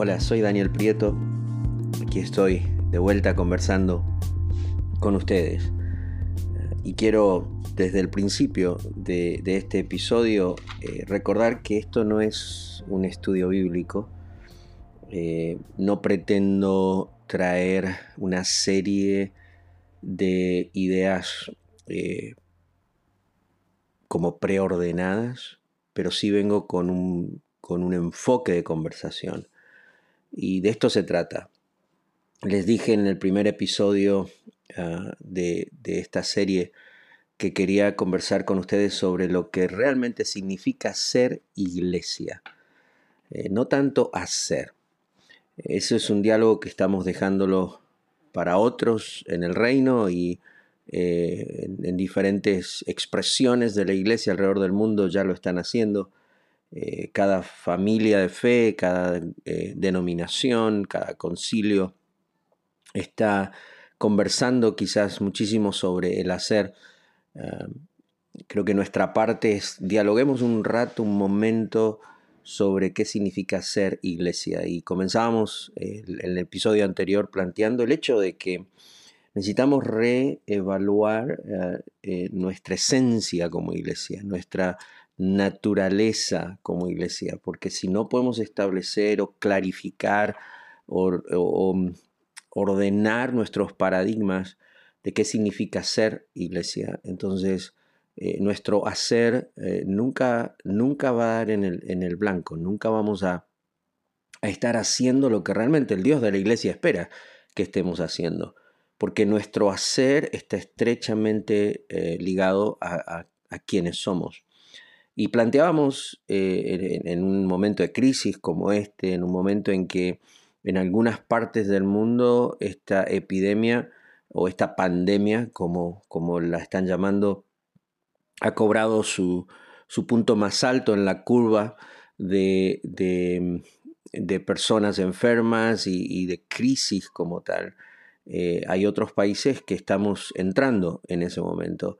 Hola, soy Daniel Prieto. Aquí estoy de vuelta conversando con ustedes. Y quiero desde el principio de, este episodio eh, recordar que esto no es un estudio bíblico. Eh, no pretendo traer una serie de ideas eh, como preordenadas, pero sí vengo con un, con un enfoque de conversación. Y de esto se trata. Les dije en el primer episodio ah, de, esta serie que quería conversar con ustedes sobre lo que realmente significa ser iglesia, eh, no tanto hacer. Eso es un diálogo que estamos dejándolo para otros en el reino y eh, en, diferentes expresiones de la iglesia alrededor del mundo ya lo están haciendo. Eh, cada familia de fe, cada eh, denominación, cada concilio está conversando quizás muchísimo sobre el hacer. Ah, creo que nuestra parte es dialoguemos un rato, un momento sobre qué significa ser iglesia. Y comenzábamos en el episodio anterior planteando el hecho de que necesitamos reevaluar eh, nuestra esencia como iglesia, nuestra naturaleza como iglesia, porque si no podemos establecer o clarificar o, mm, ordenar nuestros paradigmas de qué significa ser iglesia, entonces eh, nuestro hacer eh, nunca, nunca va a dar en el, en el blanco, nunca vamos a, estar haciendo lo que realmente el Dios de la iglesia espera que estemos haciendo, porque nuestro hacer está estrechamente eh, ligado a, a quienes somos. Y planteábamos eh, en, un momento de crisis como este, en un momento en que en algunas partes del mundo esta epidemia o esta pandemia, como, como la están llamando, ha cobrado su, punto más alto en la curva de, personas enfermas y, de crisis como tal. Eh, hay otros países que estamos entrando en ese momento.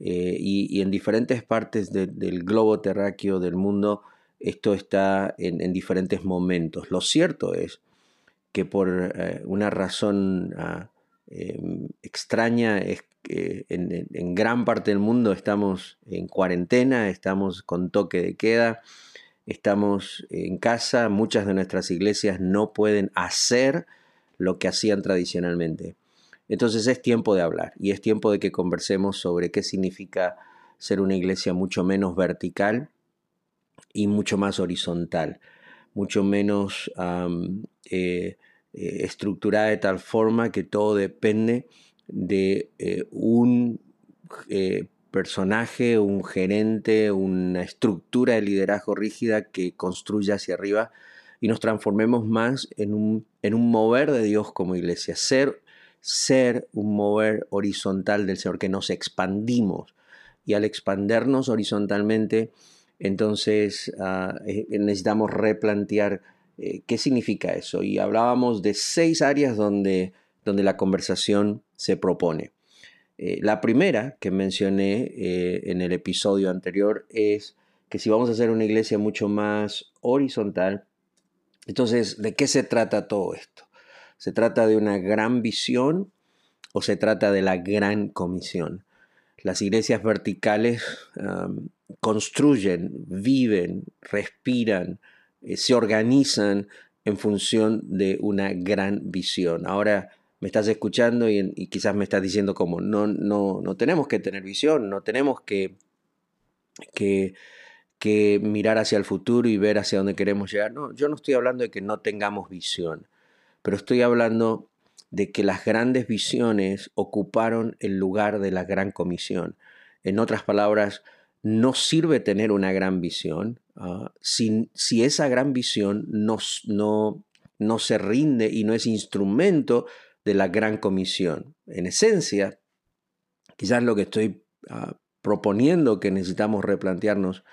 Eh, y, en diferentes partes del globo terráqueo del mundo esto está en, diferentes momentos. Lo cierto es que por eh, una razón ah, em, extraña en, en, gran parte del mundo estamos en cuarentena, estamos con toque de queda, estamos en casa, muchas de nuestras iglesias no pueden hacer lo que hacían tradicionalmente. Entonces es tiempo de hablar y es tiempo de que conversemos sobre qué significa ser una iglesia mucho menos vertical y mucho más horizontal, mucho menos eh, eh, estructurada de tal forma que todo depende de eh, un personaje, un gerente, una estructura de liderazgo rígida que construya hacia arriba y nos transformemos más en un, en un mover de Dios como iglesia, ser ser un mover horizontal del Señor, que nos expandimos. Y al expandernos horizontalmente, entonces ah, eh, necesitamos replantear eh, qué significa eso. Y hablábamos de seis áreas donde, donde la conversación se propone. Eh, la primera que mencioné en el episodio anterior es que si vamos a hacer una iglesia mucho más horizontal, entonces, ¿de qué se trata todo esto? ¿Se trata de una gran visión o se trata de la gran comisión? Las iglesias verticales construyen, viven, respiran, eh, se organizan en función de una gran visión. Ahora me estás escuchando y, quizás me estás diciendo como no, no, no tenemos que tener visión, no tenemos que, que, que mirar hacia el futuro y ver hacia dónde queremos llegar. No, yo no estoy hablando de que no tengamos visión pero estoy hablando de que las grandes visiones ocuparon el lugar de la gran comisión. En otras palabras, no sirve tener una gran visión ah, si, esa gran visión no, se rinde y no es instrumento de la gran comisión. En esencia, quizás lo que estoy ah, proponiendo que necesitamos replantearnos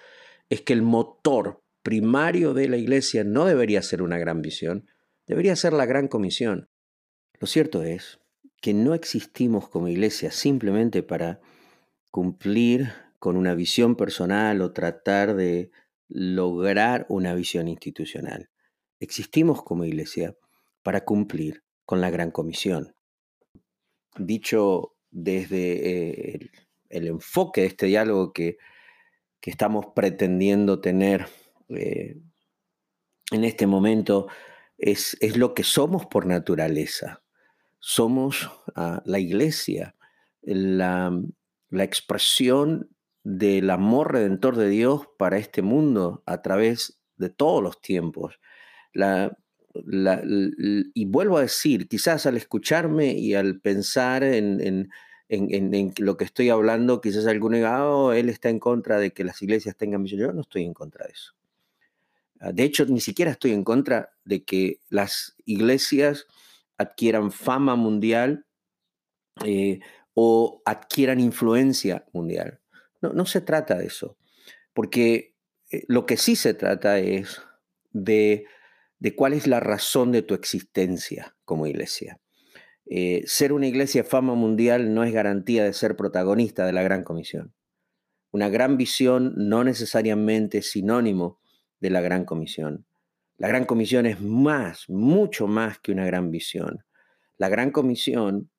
es que el motor primario de la iglesia no debería ser una gran visión, debería ser la gran comisión. Lo cierto es que no existimos como iglesia simplemente para cumplir con una visión personal o tratar de lograr una visión institucional. existimos como iglesia para cumplir con la gran comisión. Dicho desde eh, el, enfoque de este diálogo que, estamos pretendiendo tener eh, en este momento, es, lo que somos por naturaleza. Somos ah, la iglesia, la, expresión del amor redentor de Dios para este mundo a través de todos los tiempos. Y vuelvo a decir, quizás al escucharme y al pensar en, lo que estoy hablando, quizás alguno diga, oh, él está en contra de que las iglesias tengan misión. Yo no estoy en contra de eso. Ah, de hecho, ni siquiera estoy en contra de que las iglesias adquieran fama mundial eh, o adquieran influencia mundial. No, se trata de eso, porque eh, lo que sí se trata es de de cuál es la razón de tu existencia como iglesia. Eh, ser una iglesia de fama mundial no es garantía de ser protagonista de la gran comisión. Una gran visión no necesariamente es sinónimo de la gran comisión. La gran comisión es más, mucho más que una gran visión. La gran comisión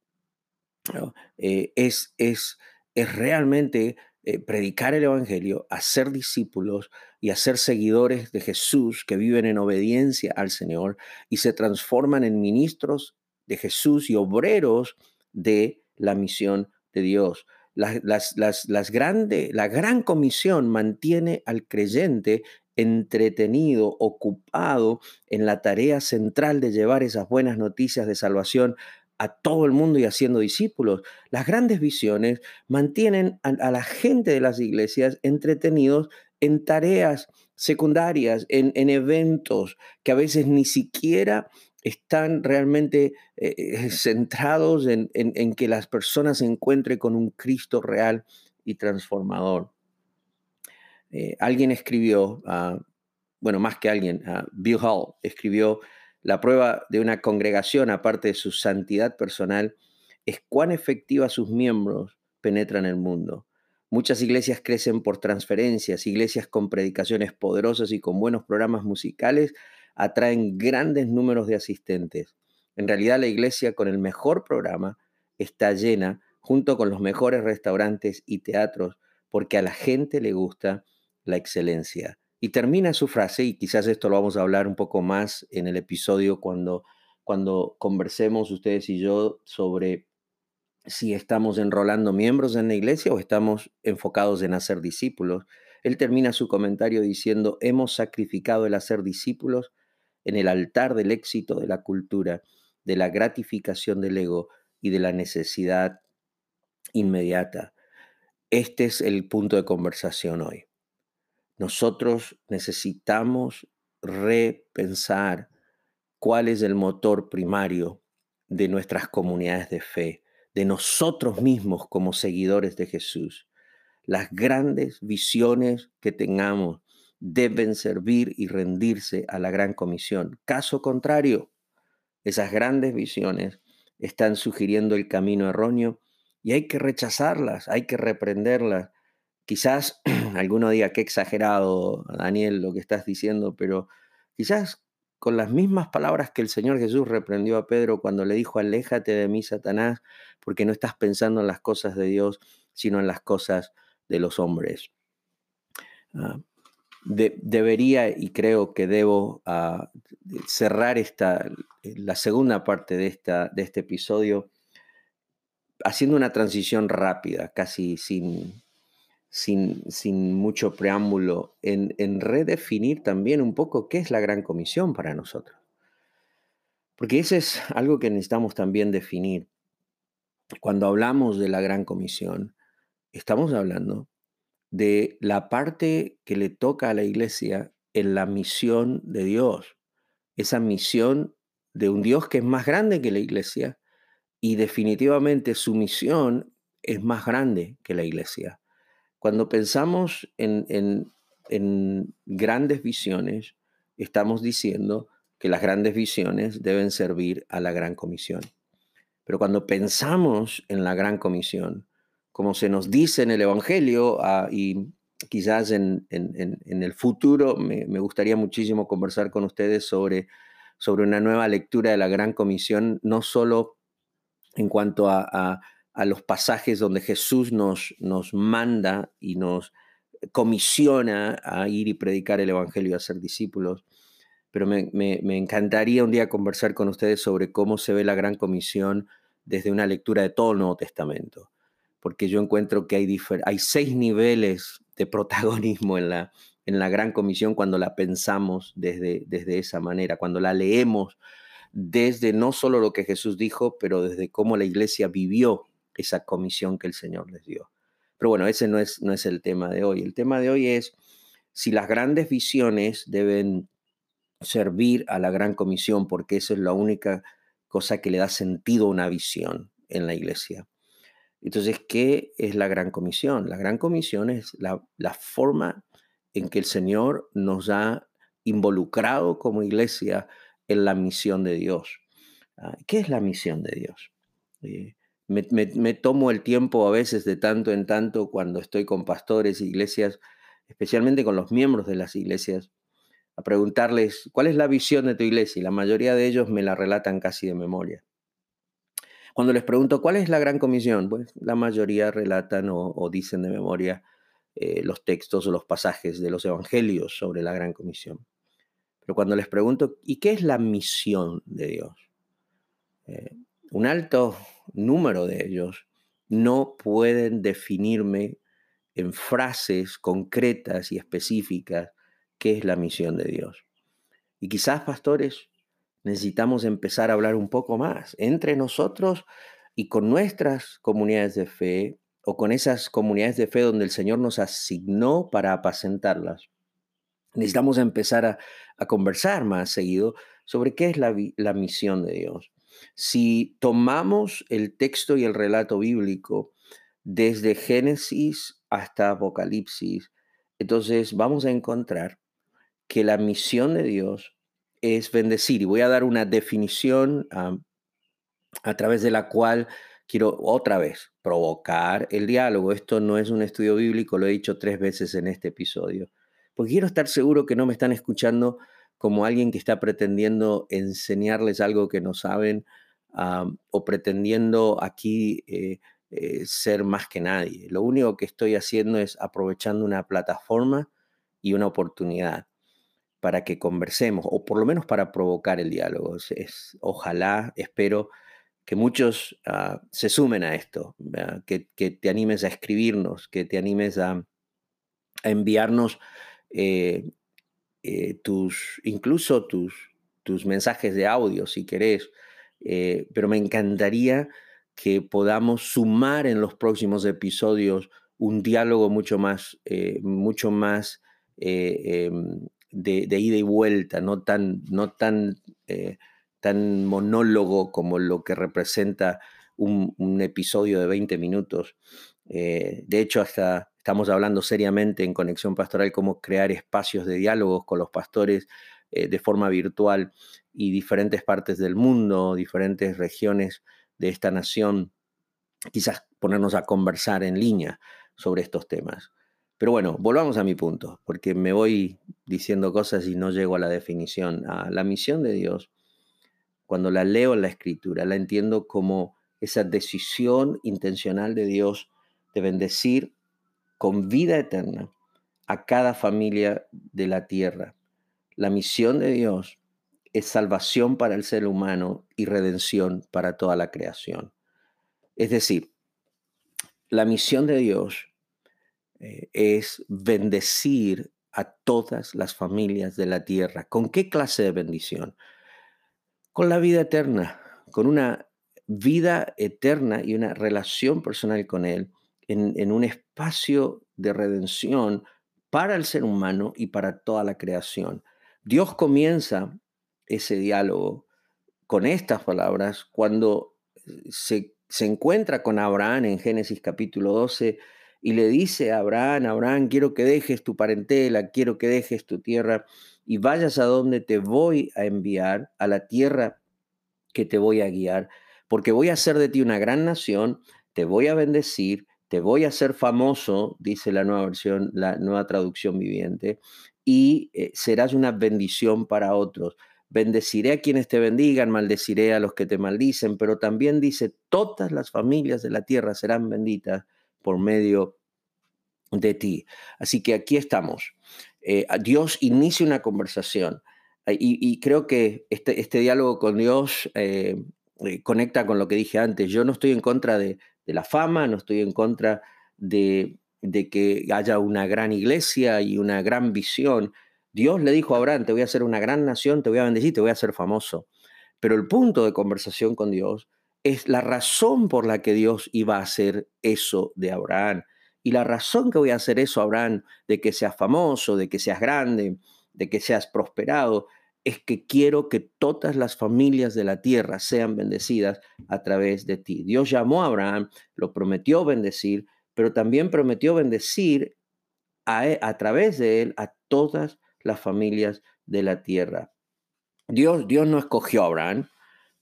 eh, es, es, es realmente eh, predicar el Evangelio, hacer discípulos y hacer seguidores de Jesús que viven en obediencia al Señor y se transforman en ministros de Jesús y obreros de la misión de Dios. Las, las, las, la gran comisión mantiene al creyente entretenido, ocupado en la tarea central de llevar esas buenas noticias de salvación a todo el mundo y haciendo discípulos. Las grandes visiones mantienen a, la gente de las iglesias entretenidos en tareas secundarias, en, eventos que a veces ni siquiera están realmente eh, eh, centrados en, que las personas se encuentren con un Cristo real y transformador. Eh, alguien escribió, ah, bueno, más que alguien, ah, Bill Hall escribió la prueba de una congregación, aparte de su santidad personal, es cuán efectiva sus miembros penetran el mundo. Muchas iglesias crecen por transferencias, iglesias con predicaciones poderosas y con buenos programas musicales atraen grandes números de asistentes. En realidad la iglesia con el mejor programa está llena junto con los mejores restaurantes y teatros porque a la gente le gusta la excelencia. Y termina su frase, y quizás esto lo vamos a hablar un poco más en el episodio cuando, cuando conversemos ustedes y yo sobre si estamos enrolando miembros en la iglesia o estamos enfocados en hacer discípulos. Él termina su comentario diciendo, hemos sacrificado el hacer discípulos en el altar del éxito de la cultura, de la gratificación del ego y de la necesidad inmediata. Este es el punto de conversación hoy. Nosotros necesitamos repensar cuál es el motor primario de nuestras comunidades de fe, de nosotros mismos como seguidores de Jesús. Las grandes visiones que tengamos deben servir y rendirse a la gran comisión. Caso contrario, esas grandes visiones están sugiriendo el camino erróneo y hay que rechazarlas, hay que reprenderlas Quizás alguno diga que exagerado, Daniel, lo que estás diciendo, pero quizás con las mismas palabras que el Señor Jesús reprendió a Pedro cuando le dijo, aléjate de mí, Satanás, porque no estás pensando en las cosas de Dios, sino en las cosas de los hombres. Ah, debería y creo que debo ah, cerrar esta, la segunda parte de, esta, de este episodio haciendo una transición rápida, casi sin, sin, sin mucho preámbulo, en, en redefinir también un poco qué es la gran comisión para nosotros. Porque eso es algo que necesitamos también definir. Cuando hablamos de la gran comisión, estamos hablando de la parte que le toca a la iglesia en la misión de Dios. Esa misión de un Dios que es más grande que la iglesia y definitivamente su misión es más grande que la iglesia. Cuando pensamos en, grandes visiones, estamos diciendo que las grandes visiones deben servir a la gran comisión. Pero cuando pensamos en la gran comisión, como se nos dice en el Evangelio, ah, y quizás en, el futuro me, gustaría muchísimo conversar con ustedes sobre, sobre una nueva lectura de la Gran Comisión, no solo en cuanto a, los pasajes donde Jesús nos, nos manda y nos comisiona a ir y predicar el Evangelio y a ser discípulos, pero me, encantaría un día conversar con ustedes sobre cómo se ve la Gran Comisión desde una lectura de todo el Nuevo Testamento, porque yo encuentro que hay, hay seis niveles de protagonismo en la, en la Gran Comisión cuando la pensamos desde, desde esa manera, cuando la leemos desde no solo lo que Jesús dijo, pero desde cómo la iglesia vivió esa comisión que el Señor les dio. Pero bueno, ese no es, no es el tema de hoy. El tema de hoy es si las grandes visiones deben servir a la gran comisión, porque eso es la única cosa que le da sentido a una visión en la iglesia. Entonces, ¿qué es la gran comisión? La gran comisión es la, forma en que el Señor nos ha involucrado como iglesia en la misión de Dios. Ah, ¿Qué es la misión de Dios? Eh, me, tomo el tiempo a veces de tanto en tanto cuando estoy con pastores, iglesias, especialmente con los miembros de las iglesias, a preguntarles cuál es la visión de tu iglesia y la mayoría de ellos me la relatan casi de memoria. Cuando les pregunto cuál es la gran comisión, pues la mayoría relatan o, dicen de memoria eh, los textos o los pasajes de los evangelios sobre la gran comisión. Pero cuando les pregunto, ¿y qué es la misión de Dios? Eh, un alto número de ellos no pueden definirme en frases concretas y específicas qué es la misión de Dios. Y quizás, pastores, necesitamos empezar a hablar un poco más entre nosotros y con nuestras comunidades de fe o con esas comunidades de fe donde el Señor nos asignó para apacentarlas. Necesitamos empezar a, conversar más seguido sobre qué es la, la misión de Dios. Si tomamos el texto y el relato bíblico desde Génesis hasta Apocalipsis, entonces vamos a encontrar que la misión de Dios es bendecir. Y voy a dar una definición a través de la cual quiero otra vez provocar el diálogo. Esto no es un estudio bíblico, lo he dicho tres veces en este episodio, porque quiero estar seguro que no me están escuchando como alguien que está pretendiendo enseñarles algo que no saben o pretendiendo aquí eh, eh, ser más que nadie. Lo único que estoy haciendo es aprovechando una plataforma y una oportunidad para que conversemos, o por lo menos para provocar el diálogo. Es, ojalá, espero que muchos ah, se sumen a esto, que, te animes a escribirnos, que te animes a, enviarnos eh, eh, tus, incluso tus, tus mensajes de audio, si querés, eh, pero me encantaría que podamos sumar en los próximos episodios un diálogo mucho más, mucho más em, de, ida y vuelta, no tan, no tan, eh, tan monólogo como lo que representa un, episodio de 20 minutos. Eh, de hecho, hasta estamos hablando seriamente en Conexión Pastoral cómo crear espacios de diálogos con los pastores eh, de forma virtual y diferentes partes del mundo, diferentes regiones de esta nación, quizás ponernos a conversar en línea sobre estos temas. Pero bueno, volvamos a mi punto, porque me voy diciendo cosas y no llego a la definición. A la misión de Dios, cuando la leo en la escritura, la entiendo como esa decisión intencional de Dios de bendecir con vida eterna a cada familia de la tierra. La misión de Dios es salvación para el ser humano y redención para toda la creación. Es decir, la misión de Dios eh, es bendecir a todas las familias de la tierra. ¿Con qué clase de bendición? Con la vida eterna, con una vida eterna y una relación personal con Él en, un espacio de redención para el ser humano y para toda la creación. Dios comienza ese diálogo con estas palabras cuando se, se encuentra con Abraham en Génesis capítulo 12 y le dice a Abraham, Abraham, quiero que dejes tu parentela, quiero que dejes tu tierra y vayas a donde te voy a enviar, a la tierra que te voy a guiar, porque voy a hacer de ti una gran nación, te voy a bendecir, te voy a hacer famoso, dice la nueva versión, la nueva traducción viviente, y eh, serás una bendición para otros. Bendeciré a quienes te bendigan, maldeciré a los que te maldicen, pero también dice, todas las familias de la tierra serán benditas por medio de ti. Así que aquí estamos. Eh, Dios inicia una conversación eh, y, creo que este, este, diálogo con Dios conecta con lo que dije antes. Yo no estoy en contra de, de la fama, no estoy en contra de, que haya una gran iglesia y una gran visión. Dios le dijo a Abraham, te voy a hacer una gran nación, te voy a bendecir, te voy a hacer famoso. Pero el punto de conversación con Dios es la razón por la que Dios iba a hacer eso de Abraham. Y la razón que voy a hacer eso, Abraham, de que seas famoso, de que seas grande, de que seas prosperado, es que quiero que todas las familias de la tierra sean bendecidas a través de ti. Dios llamó a Abraham, lo prometió bendecir, pero también prometió bendecir a, e, a través de él a todas las familias de la tierra. Dios, Dios no escogió a Abraham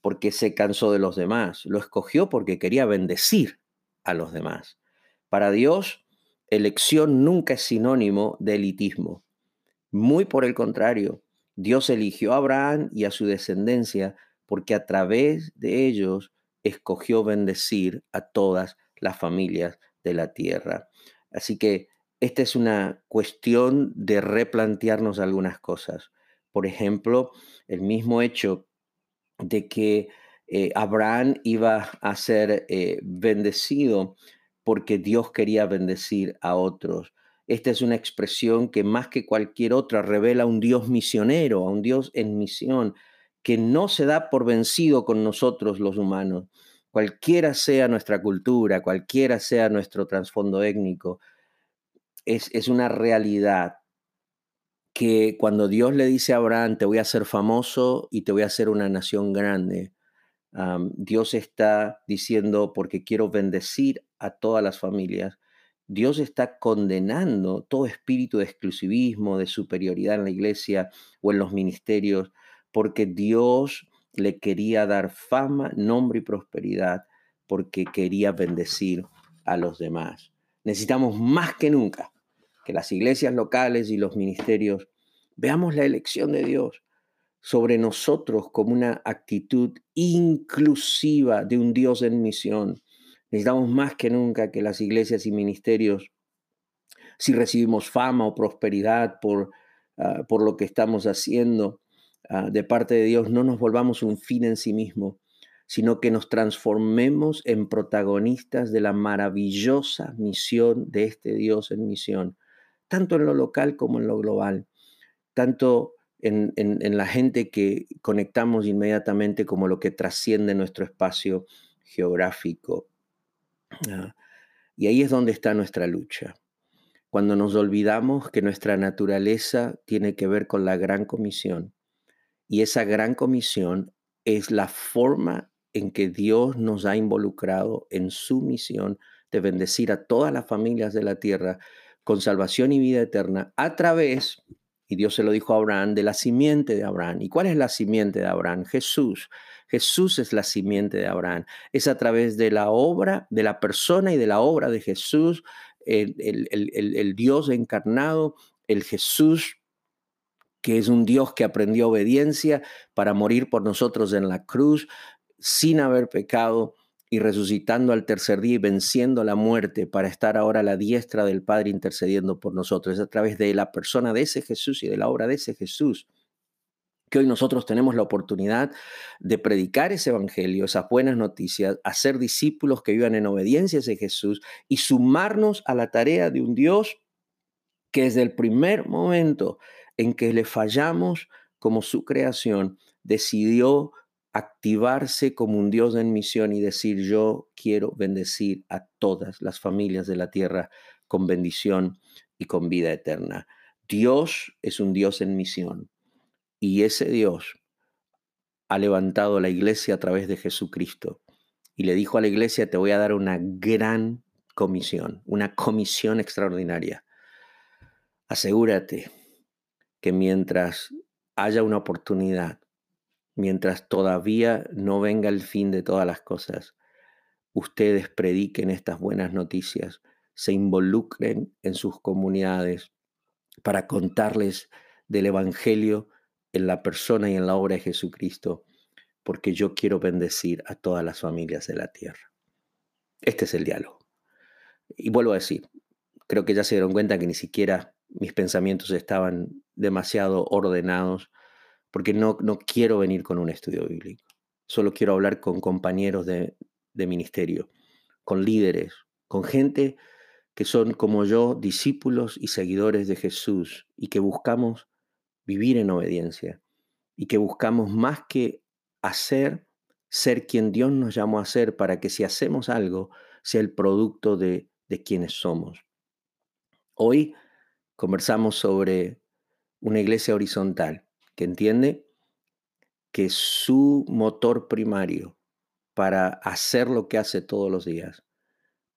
porque se cansó de los demás, lo escogió porque quería bendecir a los demás. Para Dios, elección nunca es sinónimo de elitismo. Muy por el contrario, Dios eligió a Abraham y a su descendencia porque a través de ellos escogió bendecir a todas las familias de la tierra. Así que esta es una cuestión de replantearnos algunas cosas. Por ejemplo, el mismo hecho de que eh, Abraham iba a ser eh, bendecido porque Dios quería bendecir a otros. Esta es una expresión que más que cualquier otra revela a un Dios misionero, a un Dios en misión, que no se da por vencido con nosotros los humanos. Cualquiera sea nuestra cultura, cualquiera sea nuestro trasfondo étnico, es, una realidad que cuando Dios le dice a Abraham, te voy a hacer famoso y te voy a hacer una nación grande, Dios está diciendo, porque quiero bendecir a todas las familias, Dios está condenando todo espíritu de exclusivismo, de superioridad en la iglesia o en los ministerios, porque Dios le quería dar fama, nombre y prosperidad, porque quería bendecir a los demás. Necesitamos más que nunca que las iglesias locales y los ministerios veamos la elección de Dios sobre nosotros como una actitud inclusiva de un Dios en misión, Necesitamos más que nunca que las iglesias y ministerios, si recibimos fama o prosperidad por, ah, por lo que estamos haciendo ah, de parte de Dios, no nos volvamos un fin en sí mismo, sino que nos transformemos en protagonistas de la maravillosa misión de este Dios en misión, tanto en lo local como en lo global, tanto en, en la gente que conectamos inmediatamente como lo que trasciende nuestro espacio geográfico. Ah, y ahí es donde está nuestra lucha. Cuando nos olvidamos que nuestra naturaleza tiene que ver con la gran comisión. Y esa gran comisión es la forma en que Dios nos ha involucrado en su misión de bendecir a todas las familias de la tierra con salvación y vida eterna a través, y Dios se lo dijo a Abraham, de la simiente de Abraham. ¿Y cuál es la simiente de Abraham? Jesús. Jesús es la simiente de Abraham. Es a través de la obra, de la persona y de la obra de Jesús, el, Dios encarnado, el Jesús que es un Dios que aprendió obediencia para morir por nosotros en la cruz sin haber pecado y resucitando al tercer día y venciendo la muerte para estar ahora a la diestra del Padre intercediendo por nosotros. Es a través de la persona de ese Jesús y de la obra de ese Jesús que hoy nosotros tenemos la oportunidad de predicar ese evangelio, esas buenas noticias, hacer discípulos que vivan en obediencia a ese Jesús y sumarnos a la tarea de un Dios que desde el primer momento en que le fallamos como su creación, decidió activarse como un Dios en misión y decir, yo quiero bendecir a todas las familias de la tierra con bendición y con vida eterna. Dios es un Dios en misión y ese Dios ha levantado la iglesia a través de Jesucristo y le dijo a la iglesia, te voy a dar una gran comisión, una comisión extraordinaria. Asegúrate que mientras haya una oportunidad, mientras todavía no venga el fin de todas las cosas, ustedes prediquen estas buenas noticias, se involucren en sus comunidades para contarles del Evangelio en la persona y en la obra de Jesucristo, porque yo quiero bendecir a todas las familias de la tierra. Este es el diálogo. Y vuelvo a decir, creo que ya se dieron cuenta que ni siquiera mis pensamientos estaban demasiado ordenados, porque no, no quiero venir con un estudio bíblico. Solo quiero hablar con compañeros de, ministerio, con líderes, con gente que son como yo discípulos y seguidores de Jesús y que buscamos vivir en obediencia y que buscamos más que hacer, ser quien Dios nos llamó a ser para que si hacemos algo sea el producto de, de quienes somos. Hoy conversamos sobre una iglesia horizontal que entiende que su motor primario para hacer lo que hace todos los días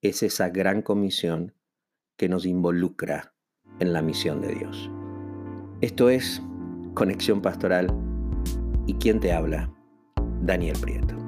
es esa gran comisión que nos involucra en la misión de Dios. Esto es Conexión Pastoral y quien te habla, Daniel Prieto.